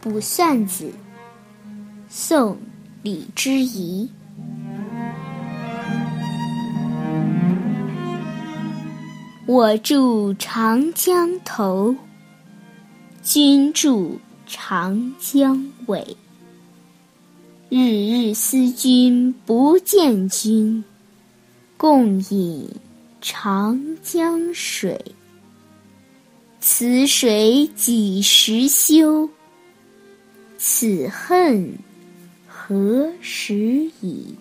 卜算子》宋·李之仪。我住长江头，君住长江尾。日日思君不见君，共饮长江水。此水几时休？此恨何时已？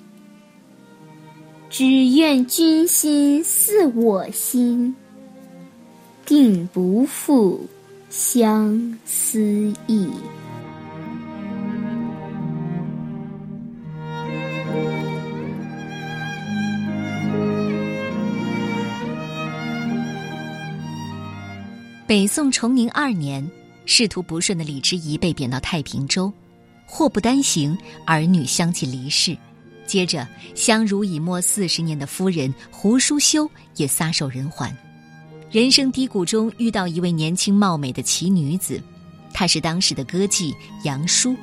只愿君心似我心，定不负相思意。北宋崇宁二年，仕途不顺的李之仪被贬到太平州，祸不单行，儿女相继离世。接着，相濡以沫四十年的夫人胡淑修也撒手人寰。人生低谷中遇到一位年轻貌美的奇女子，她是当时的歌妓杨叔。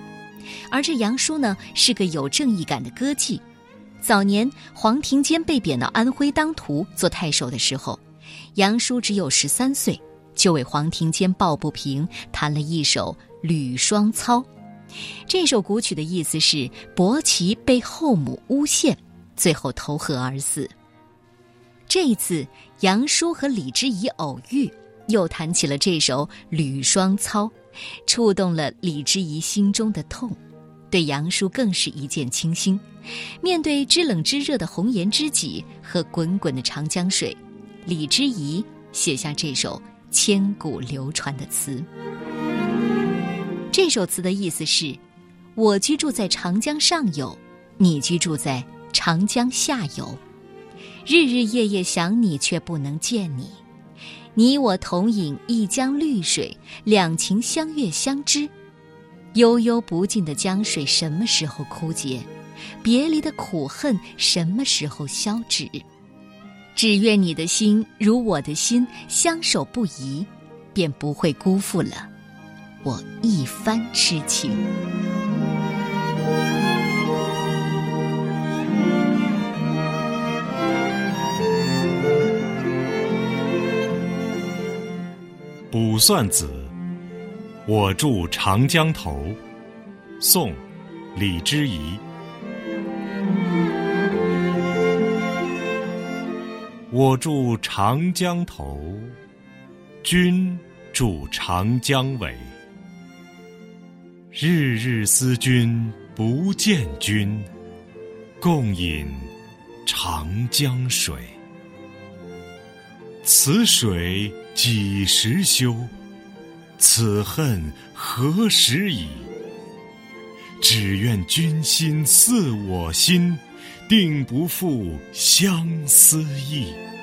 而这杨叔呢，是个有正义感的歌妓。早年黄庭坚被贬到安徽当涂做太守的时候，杨叔只有十三岁，就为黄庭坚抱不平，弹了一首《吕双操》。这首古曲的意思是伯奇被后母诬陷，最后投河而死。这一次，杨叔和李之仪偶遇，又弹起了这首《吕双操》，触动了李之仪心中的痛，对杨叔更是一见倾心。面对知冷知热的红颜知己和滚滚的长江水，李之仪写下这首千古流传的词。这首词的意思是：我居住在长江上游，你居住在长江下游，日日夜夜想你，却不能见你。你我同饮一江绿水，两情相悦相知。悠悠不尽的江水什么时候枯竭？别离的苦恨什么时候消止？只愿你的心如我的心，相守不移，便不会辜负了。我一番痴情，《卜算子》，我住长江头，宋·李之仪。我住长江头，君住长江尾。日日思君不见君，共饮长江水。此水几时休？此恨何时已？只愿君心似我心，定不负相思意。